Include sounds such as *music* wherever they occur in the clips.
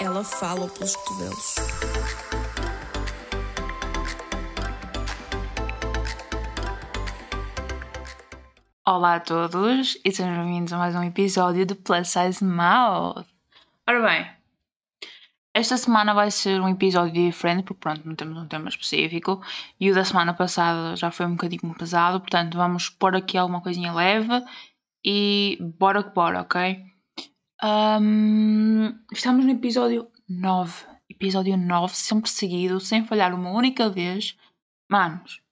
Ela fala pelos cotovelos. Olá a todos e sejam bem-vindos a mais um episódio do Plus Size Mouth. Ora bem, esta semana vai ser um episódio diferente porque pronto, não temos um tema específico e o da semana passada já foi um bocadinho pesado, portanto vamos pôr aqui alguma coisinha leve e bora que bora, ok? Um, estamos no episódio 9, episódio 9, sempre seguido, sem falhar uma única vez. Manos,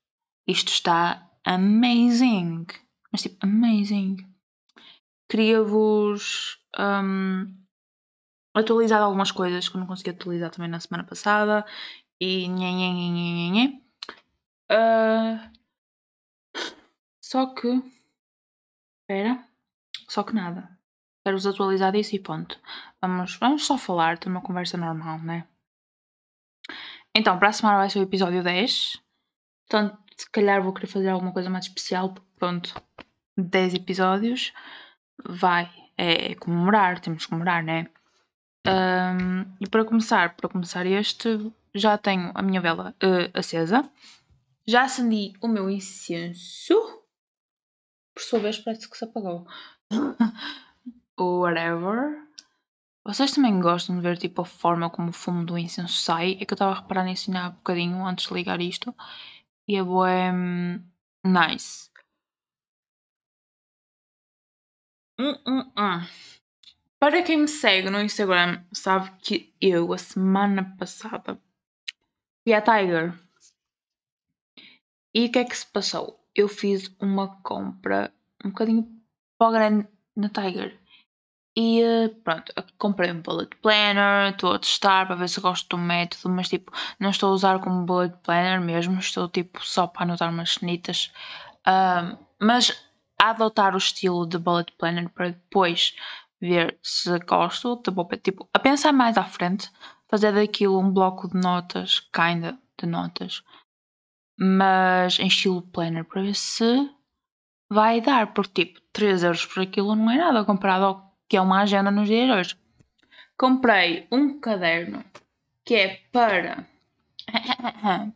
isto está amazing! Mas tipo, amazing. Queria-vos um, atualizar algumas coisas que eu não consegui atualizar também na semana passada. E nhê, nhê, nhê, nhê, nhê. Uh, só que. Espera. Só que nada. Quero-vos atualizar disso e ponto. Vamos, vamos só falar, ter uma conversa normal, né? Então, para a semana vai ser o episódio 10. Portanto, se calhar vou querer fazer alguma coisa mais especial, porque pronto, 10 episódios vai, é, é comemorar, temos que comemorar, né? Um, e para começar, para começar este, já tenho a minha vela uh, acesa, já acendi o meu incenso, por sua vez parece que se apagou. *laughs* Whatever. Vocês também gostam de ver tipo a forma como o fumo do incenso sai? É que eu estava a reparar nisso há bocadinho antes de ligar isto. E é boa. Nice. Hum, hum, hum. Para quem me segue no Instagram, sabe que eu, a semana passada, fui à Tiger. E o que é que se passou? Eu fiz uma compra um bocadinho para grande na Tiger. E eh, pronto, comprei um bullet planner, estou a testar para ver se gosto do método, mas tipo, não estou a usar como bullet planner mesmo, estou tipo só para anotar umas cenitas. Um, mas a adotar o estilo de bullet planner para depois ver se gosto, tipo, tipo, a pensar mais à frente, fazer daquilo um bloco de notas, kinda de notas, mas em estilo planner para ver se vai dar, porque tipo, 3 euros por aquilo não é nada comparado ao que é uma agenda nos dias de hoje. Comprei um caderno que é para *coughs*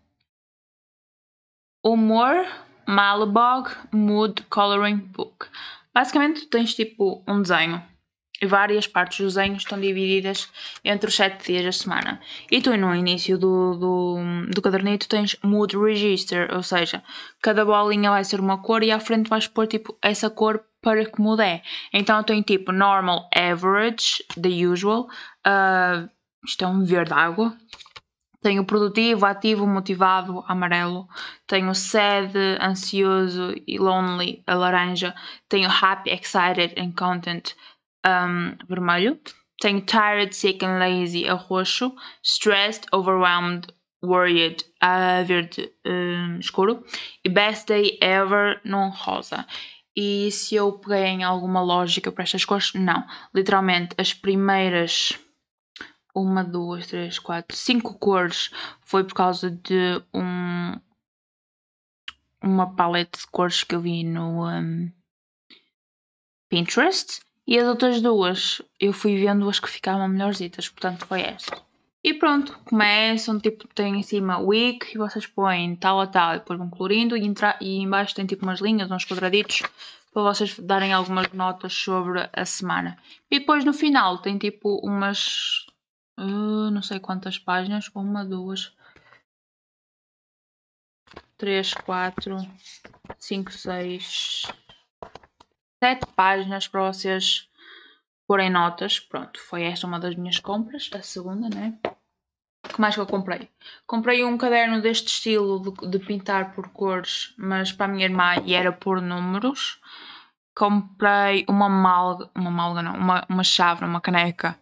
Humor Malbog Mood Coloring Book. Basicamente, tens tipo um desenho e várias partes dos desenhos estão divididas entre os 7 dias da semana. E tu, no início do, do, do cadernito, tens Mood Register, ou seja, cada bolinha vai ser uma cor e à frente vais pôr tipo essa cor para que mude. Então eu tenho tipo normal, average, the usual. Uh, isto é um verde água. Tenho produtivo, ativo, motivado, amarelo. Tenho sad, ansioso e lonely, a laranja. Tenho happy, excited and content, um, vermelho. Tenho tired, sick and lazy, a roxo. Stressed, overwhelmed, worried, a verde um, escuro. E best day ever, num rosa. E se eu peguei em alguma lógica para estas cores? Não. Literalmente, as primeiras uma, duas, três, quatro, cinco cores foi por causa de um uma paleta de cores que eu vi no um, Pinterest e as outras duas eu fui vendo as que ficavam melhorzitas, portanto foi esta. E pronto, começam, tipo, tem em cima week e vocês põem tal a tal e depois vão colorindo e, entra, e embaixo tem tipo umas linhas, uns quadraditos para vocês darem algumas notas sobre a semana. E depois no final tem tipo umas, uh, não sei quantas páginas, uma, duas, três, quatro, cinco, seis, sete páginas para vocês porem notas. Pronto, foi esta uma das minhas compras, a segunda, né? O que mais que eu comprei? Comprei um caderno deste estilo de, de, pintar por cores, mas para a minha irmã e era por números. Comprei uma malga, uma malga não, uma, uma chave, uma caneca,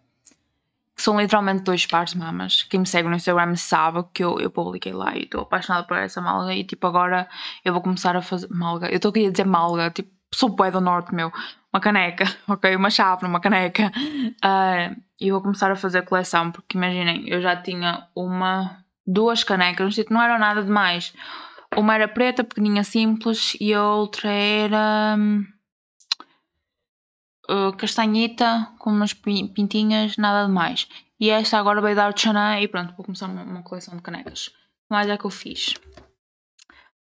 são literalmente dois pares de mamas. Quem me segue no Instagram sabe que eu, eu publiquei lá e estou apaixonada por essa malga e tipo agora eu vou começar a fazer malga. Eu estou a dizer malga, tipo, sou bué do norte meu uma caneca, *laughs* ok? Uma chave uma caneca. Uh, e vou começar a fazer coleção, porque imaginem, eu já tinha uma, duas canecas, não eram nada demais. Uma era preta, pequeninha, simples, e a outra era. uh, castanhita com umas pintinhas, nada de mais. E esta agora veio dar Chanã e pronto, vou começar uma, uma coleção de canecas. Mais é que eu fiz.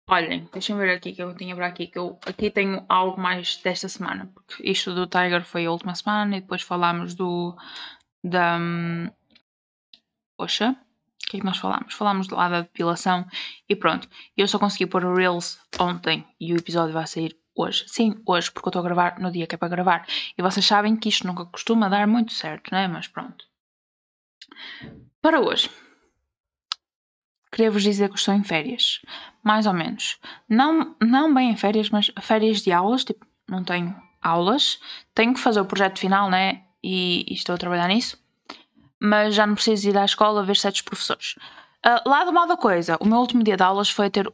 Olhem, deixem ver aqui que eu tinha para aqui, que eu aqui tenho algo mais desta semana, porque isto do Tiger foi a última semana e depois falámos do da hum, Poxa, o que é que nós falámos? Falámos lá da depilação e pronto. Eu só consegui pôr o Reels ontem e o episódio vai sair hoje. Sim, hoje, porque eu estou a gravar no dia que é para gravar. E vocês sabem que isto nunca costuma dar muito certo, não é? Mas pronto. Para hoje, queria vos dizer que estou em férias. Mais ou menos. Não, não bem em férias, mas férias de aulas. Tipo, não tenho aulas. Tenho que fazer o projeto final, né? E, e estou a trabalhar nisso. Mas já não preciso ir à escola ver certos professores. Uh, lá do mal da coisa, o meu último dia de aulas foi ter.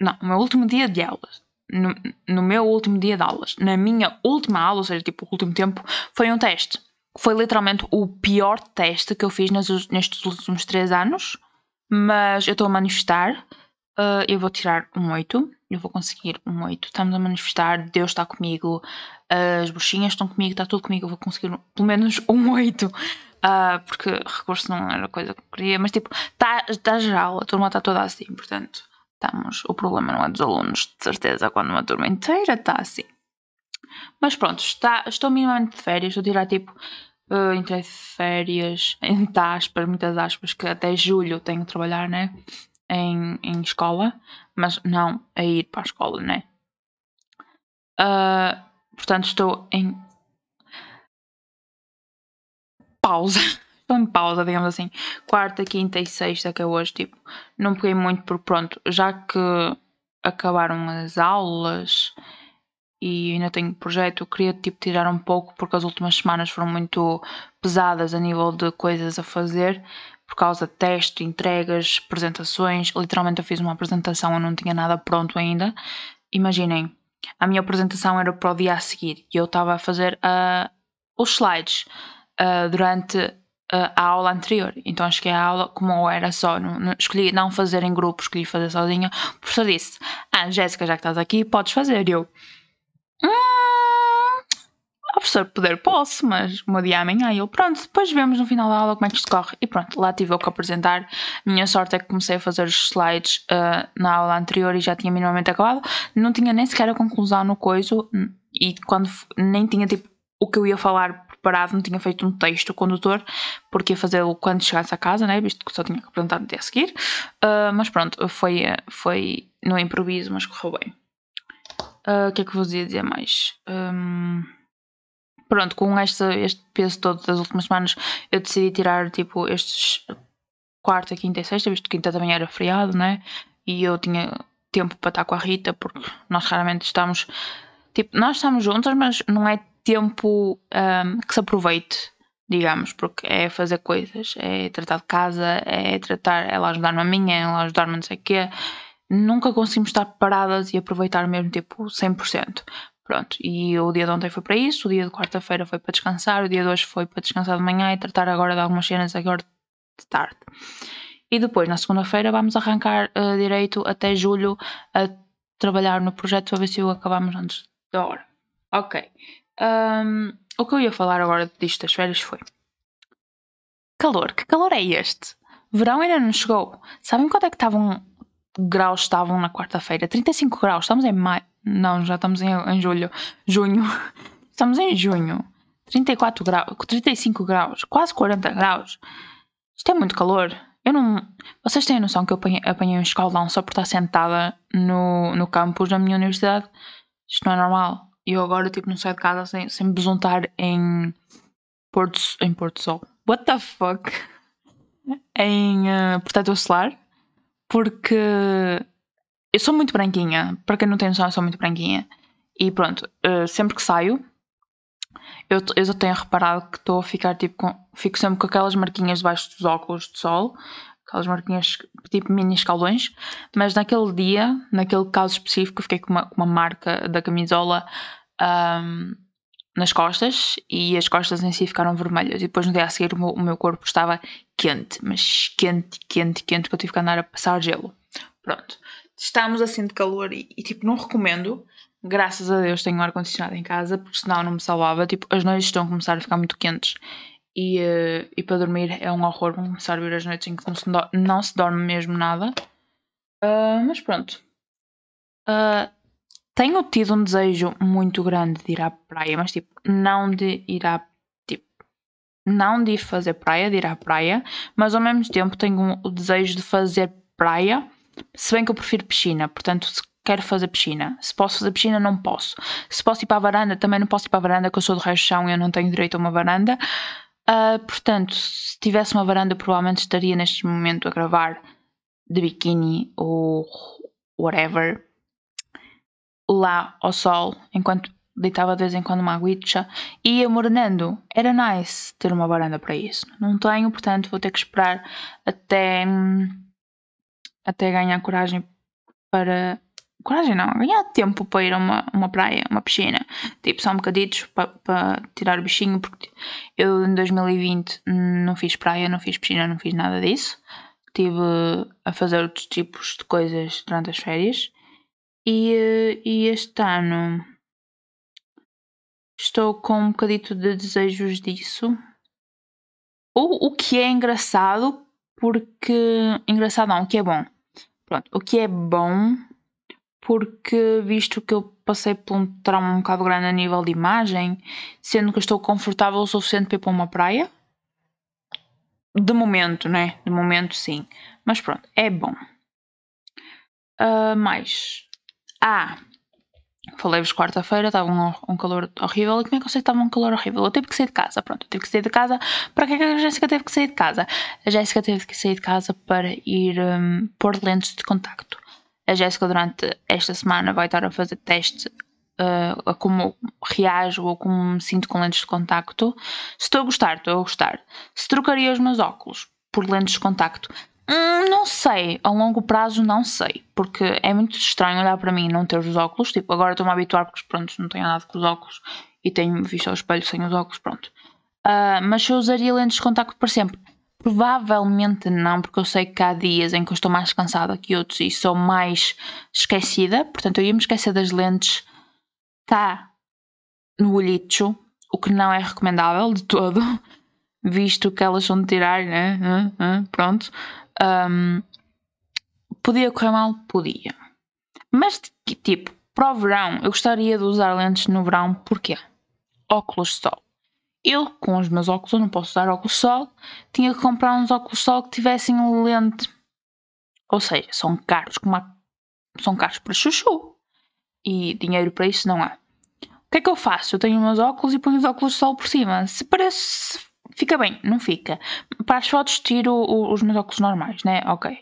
Não, o meu último dia de aulas. No, no meu último dia de aulas, na minha última aula, ou seja, tipo, o último tempo, foi um teste. Foi literalmente o pior teste que eu fiz nestes últimos três anos mas eu estou a manifestar. Uh, eu vou tirar um 8. Eu vou conseguir um 8. Estamos a manifestar. Deus está comigo. As bruxinhas estão comigo. Está tudo comigo. Eu vou conseguir pelo menos um 8. Uh, ah, porque recurso não era a coisa que eu queria. Mas tipo, está tá geral. A turma está toda assim. Portanto, estamos. O problema não é dos alunos, de certeza. Quando uma turma inteira está assim. Mas pronto, está, estou minimamente de férias. Estou a tirar tipo uh, entrei de férias, entre aspas, muitas aspas, que até julho tenho que trabalhar, né? Em, em escola, mas não a ir para a escola, né? Uh, portanto, estou em pausa. *laughs* Estou em pausa, digamos assim. Quarta, quinta e sexta, que é hoje, tipo, não peguei muito por pronto, já que acabaram as aulas e ainda tenho projeto, queria tipo tirar um pouco porque as últimas semanas foram muito pesadas a nível de coisas a fazer por causa de teste, entregas, apresentações. Literalmente eu fiz uma apresentação, eu não tinha nada pronto ainda. Imaginem, a minha apresentação era para o dia a seguir e eu estava a fazer uh, os slides uh, durante uh, a aula anterior. Então cheguei à aula, como era só, não, não, escolhi não fazer em grupo, escolhi fazer sozinha. O professor disse: Ah, Jéssica, já que estás aqui, podes fazer. E eu, a professor poder posso, mas o meu dia é amanhã. E eu, pronto, depois vemos no final da aula como é que isto corre. E pronto, lá tive eu que apresentar. Minha sorte é que comecei a fazer os slides uh, na aula anterior e já tinha minimamente acabado. Não tinha nem sequer a conclusão no coiso. E quando nem tinha tipo o que eu ia falar preparado, não tinha feito um texto condutor, porque ia fazê-lo quando chegasse a casa, né? Visto que só tinha que apresentar no dia a seguir. Uh, mas pronto, foi, foi no improviso, mas correu bem. Uh, o que é que vos ia dizer mais? Um, pronto, com este, este peso todo das últimas semanas, eu decidi tirar tipo estes quarta, quinta e sexta, visto que quinta também era feriado, né? E eu tinha tempo para estar com a Rita, porque nós raramente estamos. Tipo, nós estamos juntas, mas não é tempo um, que se aproveite, digamos, porque é fazer coisas, é tratar de casa, é tratar, ela ajudar-me a mim, ela ajudar-me não sei o quê nunca conseguimos estar paradas e aproveitar mesmo tipo 100%. Pronto, e o dia de ontem foi para isso, o dia de quarta-feira foi para descansar, o dia de hoje foi para descansar de manhã e tratar agora de algumas cenas agora de tarde. E depois, na segunda-feira, vamos arrancar uh, direito até julho a trabalhar no projeto para ver se o acabamos antes da hora. Ok. Um, o que eu ia falar agora disto das férias foi calor. Que calor é este? Verão ainda não chegou. Sabem quanto é que estavam graus estavam na quarta-feira. 35 graus, estamos em maio. Não, já estamos em, em julho. Junho. *laughs* Estamos em junho. 34 graus, 35 graus, quase 40 graus. Isto é muito calor. Eu não. Vocês têm noção que eu apanhei, apanhei um escaldão só por estar sentada no, no campus da minha universidade? Isto não é normal. E eu agora, tipo, não saio de casa sem, sem besuntar em Porto, em Porto Sol. What the fuck? *laughs* em uh, protetor solar porque eu sou muito branquinha. Para quem não tem noção, eu sou muito branquinha. E pronto, uh, sempre que saio, eu, eu já tenho reparado que estou a ficar tipo com, Fico sempre com aquelas marquinhas debaixo dos óculos de sol, aquelas marquinhas tipo mini escaldões. Mas naquele dia, naquele caso específico, fiquei com uma, uma marca da camisola um, nas costas e as costas em si ficaram vermelhas. E depois no dia a seguir o meu, o meu corpo estava quente, mas quente, quente, quente, que eu tive que andar a passar gelo. Pronto. Estamos assim de calor e, e tipo, não recomendo, graças a Deus tenho ar-condicionado em casa, porque senão não me salvava. Tipo, as noites estão a começar a ficar muito quentes e, uh, e para dormir é um horror. Vão começar a vir as noites em que não se, não se dorme mesmo nada. Uh, mas pronto. Uh, tenho tido um desejo muito grande de ir à praia, mas tipo, não de ir à. Tipo, não de ir fazer praia, de ir à praia, mas ao mesmo tempo tenho o desejo de fazer praia, se bem que eu prefiro piscina, portanto, se quero fazer piscina. Se posso fazer piscina, não posso. Se posso ir para a varanda, também não posso ir para a varanda, porque eu sou do resto chão e eu não tenho direito a uma varanda. Uh, portanto, se tivesse uma varanda, provavelmente estaria neste momento a gravar de biquíni ou whatever lá ao sol, enquanto deitava de vez em quando uma aguicha e ia morenando. Era nice ter uma varanda para isso. Não tenho, portanto, vou ter que esperar até, até ganhar coragem para. Coragem não, ganhar tempo para ir a uma, uma praia, uma piscina. Tipo, só um bocaditos para, para tirar o bichinho, porque eu em 2020 não fiz praia, não fiz piscina, não fiz nada disso. Estive a fazer outros tipos de coisas durante as férias e, eh, e este ano estou com um bocadito de desejos disso. O, o que é engraçado, porque. Engraçado não, o que é bom. Pronto, o que é bom, porque visto que eu passei por um trauma um bocado grande a nível de imagem, sendo que estou confortável o suficiente para ir para uma praia. De momento, né? De momento, sim. Mas pronto, é bom. Uh, mais. Ah, falei-vos quarta-feira, estava um, um, calor horrível. E como é que eu sei que estava um calor horrível? Eu tive que sair de casa, pronto, eu tive que sair de casa. Para que é que a Jéssica teve que sair de casa? A Jéssica teve que sair de casa para ir um, pôr lentes de contacto. A Jéssica, durante esta semana, vai estar a fazer teste uh, a como reajo ou como me sinto com lentes de contacto. Se estou a gostar, estou a gostar. Se trocaria os meus óculos por lentes de contacto, Hum, não sei, a longo prazo não sei, porque é muito estranho olhar para mim e não ter os óculos. Tipo, agora estou-me a habituar porque pronto, não tenho nada com os óculos e tenho visto ao espelho sem os óculos, pronto. Uh, mas se eu usaria lentes de contacto para sempre? Provavelmente não, porque eu sei que há dias em que eu estou mais cansada que outros e sou mais esquecida, portanto eu ia me esquecer das lentes. Tá no olhicho, o que não é recomendável de todo, *laughs* visto que elas são de tirar, né? Pronto. Um, podia correr mal? Podia. Mas, tipo, para o verão, eu gostaria de usar lentes no verão, porquê? Óculos de sol. Eu, com os meus óculos, não posso usar óculos de sol, tinha que comprar uns óculos de sol que tivessem lente. Ou seja, são caros, como a... são caros para chuchu. E dinheiro para isso não há. O que é que eu faço? Eu tenho meus óculos e ponho os óculos de sol por cima. Se parece Fica bem, não fica. Para as fotos tiro os meus óculos normais, né? Ok.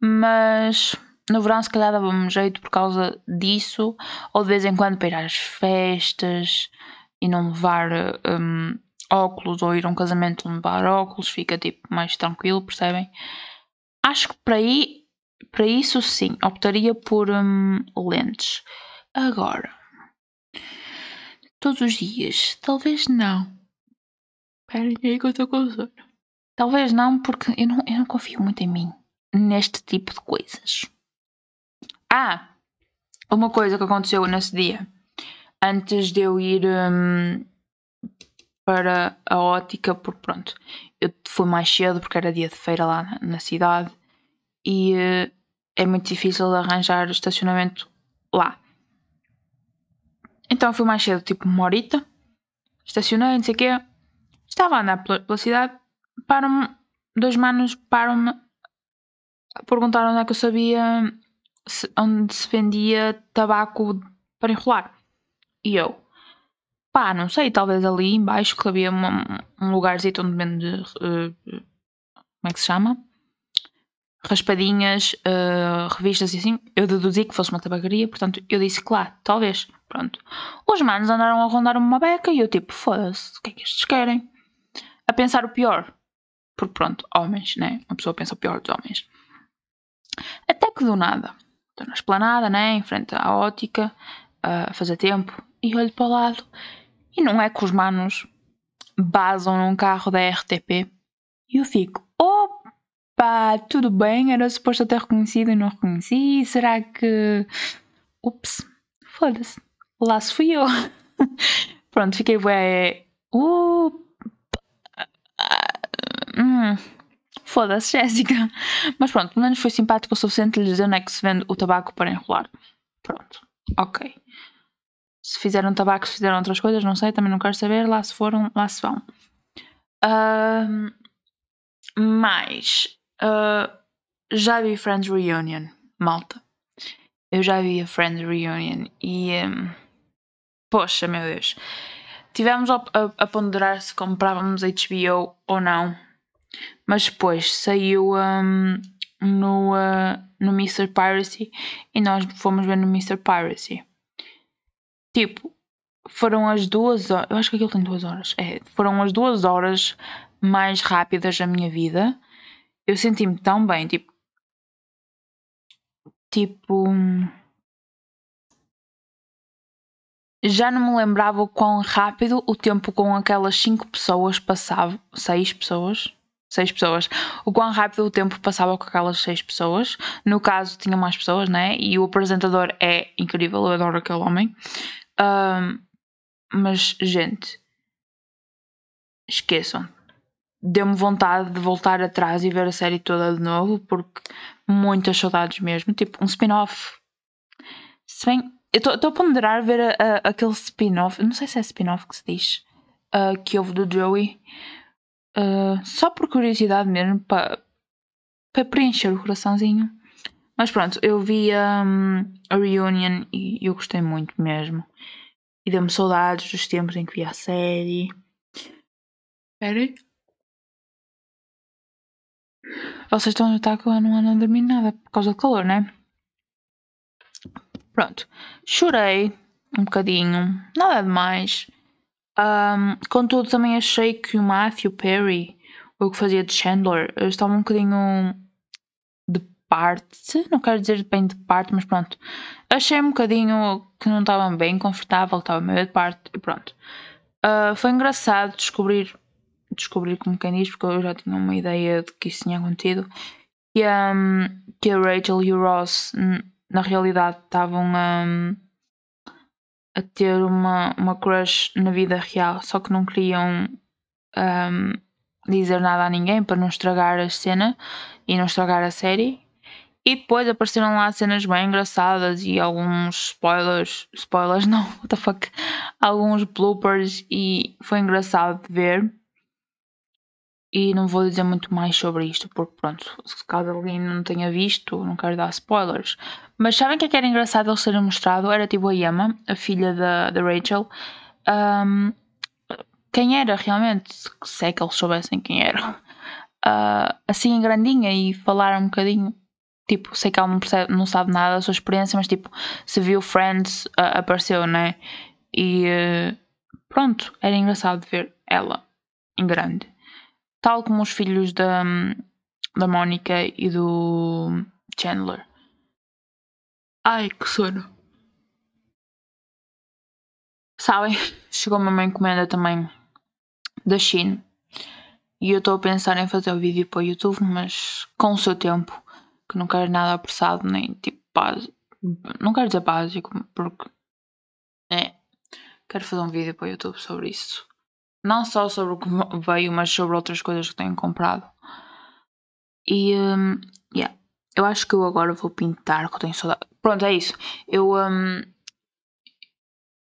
Mas no verão se calhar dava-me jeito por causa disso, ou de vez em quando para ir às festas e não levar um, óculos, ou ir a um casamento não levar óculos, fica tipo mais tranquilo, percebem? Acho que para, aí, para isso sim, optaria por um, lentes. Agora, todos os dias, talvez não. Esperem aí que eu estou com sono. Talvez não, porque eu não, eu não confio muito em mim. Neste tipo de coisas. Ah! Uma coisa que aconteceu nesse dia. Antes de eu ir um, para a ótica, porque pronto, eu fui mais cedo porque era dia de feira lá na, na cidade e uh, é muito difícil arranjar estacionamento lá. Então fui mais cedo, tipo uma horita, estacionei, não sei o quê, Estava a andar pela, cidade, param-me, dois manos param-me, perguntaram onde é que eu sabia se, onde se vendia tabaco para enrolar. E eu, pá, não sei, talvez ali embaixo que havia uma, um lugarzinho onde vende, uh, como é que se chama? Raspadinhas, uh, revistas e assim. Eu deduzi que fosse uma tabacaria, portanto eu disse que lá, talvez. Pronto. Os manos andaram a rondar uma beca e eu tipo, foda-se, o que é que estes querem? A pensar o pior. Porque pronto, homens, né? Uma pessoa pensa o pior dos homens. Até que do nada, estou na esplanada, né? Em frente à ótica, a fazer tempo, e olho para o lado. E não é que os manos basam num carro da RTP. E eu fico, opa, tudo bem, era suposto ter reconhecido e não reconheci. Será que. Ups, foda-se. lá se fui eu. *laughs* Pronto, fiquei bué. Uh, hum, Foda-se, Jéssica. Mas pronto, pelo menos foi simpático o suficiente lhe dizer onde é que se vende o tabaco para enrolar. Pronto, ok. Se fizeram tabaco, se fizeram outras coisas, não sei, também não quero saber. Lá se foram, lá se vão. Uh, mas uh, já vi Friends Reunion, malta. Eu já vi a Friends Reunion e. Um, poxa, meu Deus. Tivemos a, a, a, ponderar se comprávamos HBO ou não. Mas depois saiu um, no, uh, no Mr. Piracy e nós fomos ver no Mr. Piracy. Tipo, foram as duas horas. Eu acho que aquilo tem duas horas. É, foram as duas horas mais rápidas da minha vida. Eu senti-me tão bem, tipo. Tipo. Já não me lembrava o quão rápido o tempo com aquelas cinco pessoas passava. Seis pessoas? Seis pessoas. O quão rápido o tempo passava com aquelas seis pessoas. No caso, tinha mais pessoas, né? E o apresentador é incrível, eu adoro aquele homem. Um, mas, gente, esqueçam. Deu-me vontade de voltar atrás e ver a série toda de novo, porque muitas saudades mesmo. Tipo, um spin-off. Se bem. Eu estou a ponderar ver a, a, aquele spin-off. Não sei se é spin-off que se diz. Uh, que houve do Joey. Uh, só por curiosidade mesmo, para pa preencher o coraçãozinho. Mas pronto, eu vi um, a Reunion e eu gostei muito mesmo. E deu-me saudades dos tempos em que vi a série. Espera aí. Vocês estão a notar que eu não ando a dormir nada por causa do calor, né? Pronto. Chorei um bocadinho. Nada demais. Um, contudo, também achei que o Matthew Perry, o que fazia de Chandler, estava um bocadinho parte, não quero dizer bem de parte, mas pronto. Achei um bocadinho que não estava bem confortável, estava meio de parte e pronto. Uh, foi engraçado descobrir, descobrir como quem diz, porque eu já tinha uma ideia de que isso tinha acontecido, que, um, que a Rachel e o Ross na realidade estavam um, a ter uma, uma crush na vida real, só que não queriam um, dizer nada a ninguém para não estragar a cena e não estragar a série. E depois apareceram lá cenas bem engraçadas e alguns spoilers. Spoilers *laughs* não, what the fuck? Alguns bloopers e foi engraçado de ver. E não vou dizer muito mais sobre isto, porque pronto, se caso alguém não tenha visto, não quero dar spoilers. Mas sabem o que, é que era engraçado ele ser mostrado? Era tipo a Yama, a filha da, da Rachel. Um, quem era realmente? Se é que eles soubessem quem era. Uh, assim grandinha e falar um bocadinho tipo, sei que ela não, percebe, não sabe nada da sua experiência, mas tipo, se viu Friends, uh, apareceu, né? E uh, pronto, era engraçado ver ela em grande. Tal como os filhos da, da Mónica e do Chandler. Ai, que sono. Sabem, *laughs* chegou-me uma encomenda também da Shein. E eu estou a pensar em fazer o vídeo para o YouTube, mas com o seu tempo que não quero nada apressado, nem tipo básico. Não quero dizer básico, porque é. Quero fazer um vídeo para o YouTube sobre isso. Não só sobre o que veio, mas sobre outras coisas que tenho comprado. E um, yeah. Eu acho que eu agora vou pintar, que eu tenho saudade. Pronto, é isso. Eu, um,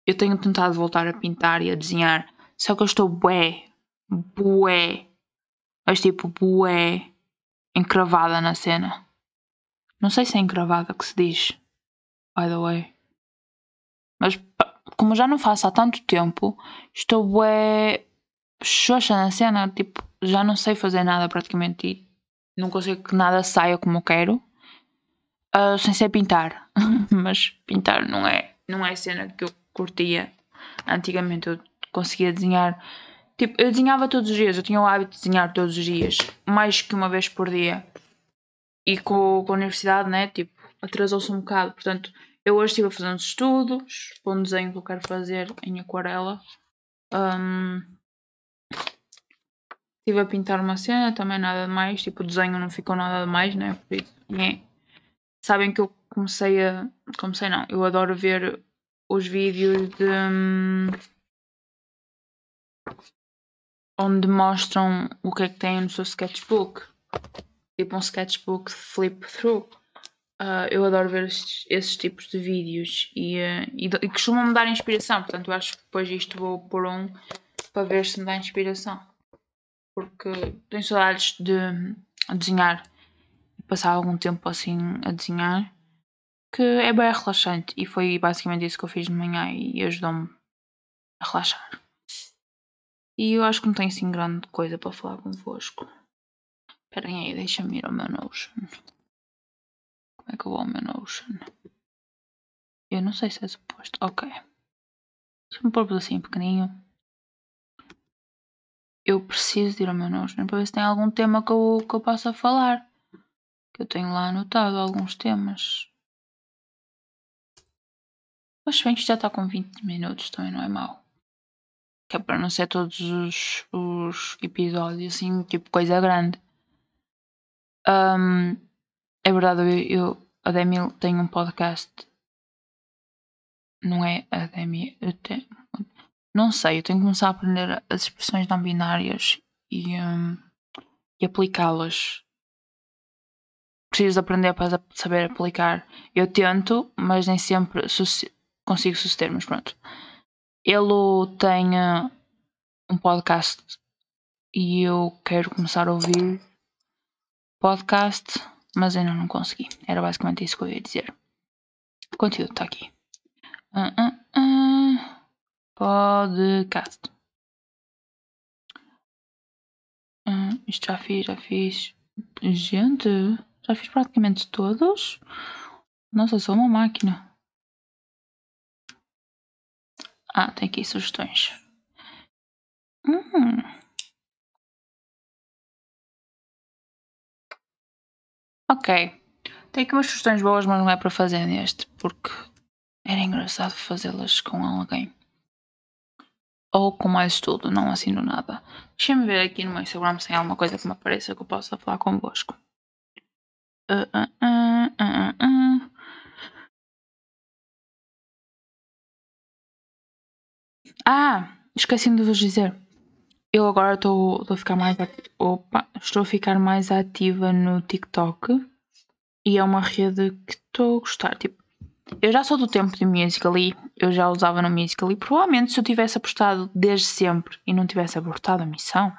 eu tenho tentado voltar a pintar e a desenhar. Só que eu estou bué, bué, mas tipo bué encravada na cena. Não sei se é encravada que se diz, by the way. Mas como já não faço há tanto tempo, estou bué xoxa na cena, tipo, já não sei fazer nada praticamente e não consigo que nada saia como eu quero. Uh, sem ser pintar. *laughs* Mas pintar não é, não é cena que eu curtia. Antigamente eu conseguia desenhar. Tipo, eu desenhava todos os dias, eu tinha o hábito de desenhar todos os dias, mais que uma vez por dia e com, com a universidade, né? Tipo, atrasou-se um bocado. Portanto, eu hoje estive a fazer uns estudos para um desenho que eu quero fazer em aquarela. Um, estive a pintar uma cena, também nada de mais. Tipo, o desenho não ficou nada de mais, né? Por isso, é. Sabem que eu comecei a. Comecei não, eu adoro ver os vídeos de. onde mostram o que é que tem no seu sketchbook. Tipo um sketchbook flip through. Ah, eu adoro ver estes, esses tipos de vídeos e, ah, e, e costumam-me dar inspiração. Portanto, eu acho que depois isto vou pôr um para ver se me dá inspiração. Porque tenho saudades de desenhar e passar algum tempo assim a desenhar que é bem relaxante e foi basicamente isso que eu fiz de manhã e ajudou-me a relaxar. E eu acho que não tenho assim grande coisa para falar convosco. Esperem aí, deixa-me ir ao meu Notion. Como é que eu vou ao meu Notion? Eu não sei se é suposto. Ok. Se me pôr assim pequenininho. Eu preciso de ir ao meu Notion para ver se tem algum tema que eu, que eu possa falar. Que eu tenho lá anotado alguns temas. Mas bem que já está com 20 minutos, também não é mau. Que é para não ser todos os, os episódios assim, tipo coisa grande. Ahm, é verdade, eu, eu- a Demi tem um podcast. Não é a Demi. Eu te- não sei, eu tenho que começar a aprender as expressões não binárias e, ahm, e aplicá-las. Preciso de aprender para saber aplicar. Eu tento, mas nem sempre consigo suceder, mas pronto. Ele tem ah, um podcast e eu quero começar a ouvir podcast, mas ainda não consegui. Era basicamente isso que eu ia dizer. O conteúdo está aqui. Ah, ah, ah. Podcast. Isto já fiz, já fiz. Gente, já fiz praticamente todos. Nossa, sou uma máquina. Ah, tem aqui sugestões. Hum. Ok. Tem aqui umas sugestões boas, mas não é para fazer neste, porque era engraçado fazê-las com alguém. Ou com mais estudo, não assino nada. Deixa-me ver aqui no meu Instagram se tem alguma coisa que me apareça que eu possa falar convosco. Ah, ah, ah. Ah, esqueci-me de vos dizer. Eu agora estou a ficar mais ati- Opa, estou a ficar mais ativa no TikTok e é uma rede que estou a gostar. Tipo, eu já sou do tempo de Musical.ly, eu já usava no Musical.ly. Provavelmente se eu tivesse apostado desde sempre e não tivesse abortado a missão,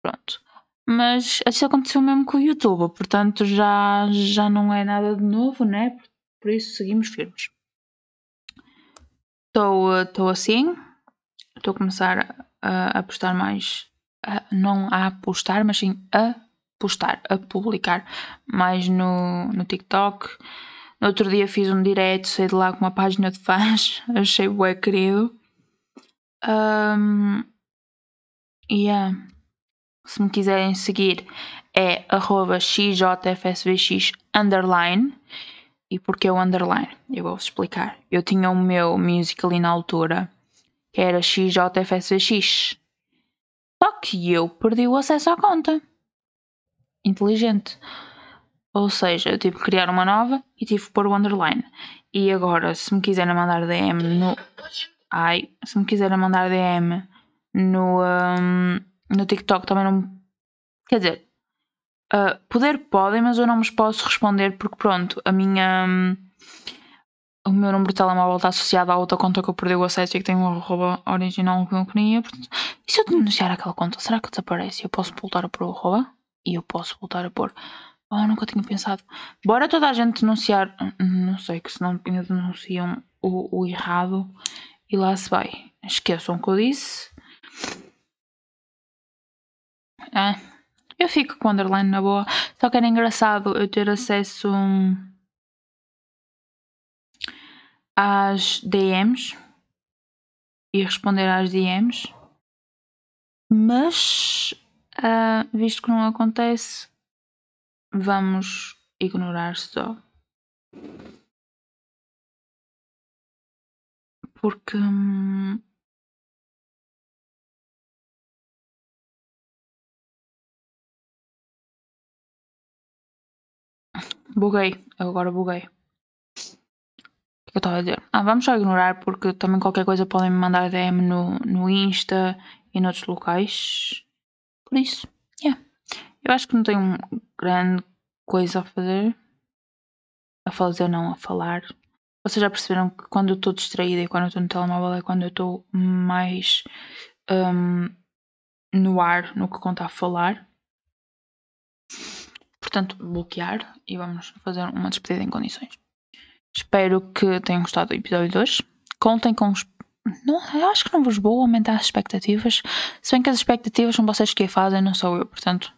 pronto. Mas isso aconteceu mesmo com o YouTube, portanto já, já não é nada de novo, né? Por isso seguimos firmes. Estou assim, estou a começar a, apostar mais, a- não a apostar, mas sim a postar, a publicar mais no, no TikTok. No outro dia fiz um direct, saí de lá com uma página de fãs, *laughs* achei bué querido. Um, yeah. Se me quiserem seguir é arroba xjfsvx underline. E porquê o underline? Eu vou-vos explicar. Eu tinha o meu Musical.ly na altura, que era xjfsvx. Só que eu perdi o acesso à conta. Inteligente. Ou seja, eu tive que criar uma nova e tive que pôr o underline. E agora, se me quiserem mandar DM no. Ai, se me quiserem mandar DM no, hum, no TikTok também não. Quer dizer, ah, poder podem, mas eu não vos posso responder porque pronto, a minha. hum, o meu número de telemóvel está associado à outra conta que eu perdi o acesso e que tem um arroba original que eu não queria. Portanto, e se eu denunciar aquela conta, será que desaparece? Eu posso voltar a pôr o arroba? E eu posso voltar a pôr. Oh, nunca tinha pensado. Bora toda a gente denunciar. Não sei, que senão ainda denunciam o, o errado e lá se vai. Esqueçam o que eu disse. Ah, eu fico com o underline na boa. Só que era engraçado eu ter acesso às DMs e responder às DMs. Mas, ah, visto que não acontece, vamos ignorar só. Porque. hum, Buguei, agora buguei. Que eu estava a dizer? Ah, vamos só ignorar porque também qualquer coisa podem me mandar DM no, no Insta e noutros locais. Por isso, yeah. Eu acho que não tenho grande coisa a fazer. A fazer, não, a falar. Vocês já perceberam que quando eu estou distraída e quando eu estou no telemóvel é quando eu estou mais um, no ar no que conta a falar. Portanto, bloquear e vamos fazer uma despedida em condições. Espero que tenham gostado do episódio 2. Contem com os. Não, eu acho que não vos vou aumentar as expectativas. Se bem que as expectativas são vocês que a fazem, não sou eu. Portanto,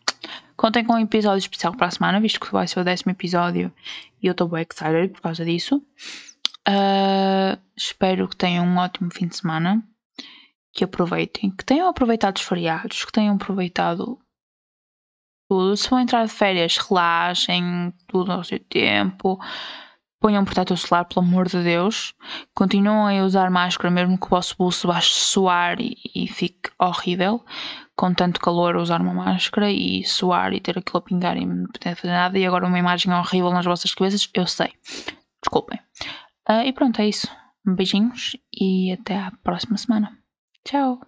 contem com um episódio especial para a semana, visto que vai ser o décimo episódio e eu estou bem excited por causa disso. Uh, espero que tenham um ótimo fim de semana. Que aproveitem, que tenham aproveitado os feriados, que tenham aproveitado tudo. Se vão entrar de férias, relaxem, tudo ao seu tempo. Ponham protetor solar, pelo amor de Deus. Continuem a usar máscara, mesmo que o vosso bolso baixe suar e, e fique horrível. Com tanto calor, usar uma máscara e suar e ter aquilo a pingar e não poder fazer nada. E agora uma imagem horrível nas vossas cabeças, eu sei. Desculpem. Uh, e pronto, é isso. Beijinhos e até à próxima semana. Tchau!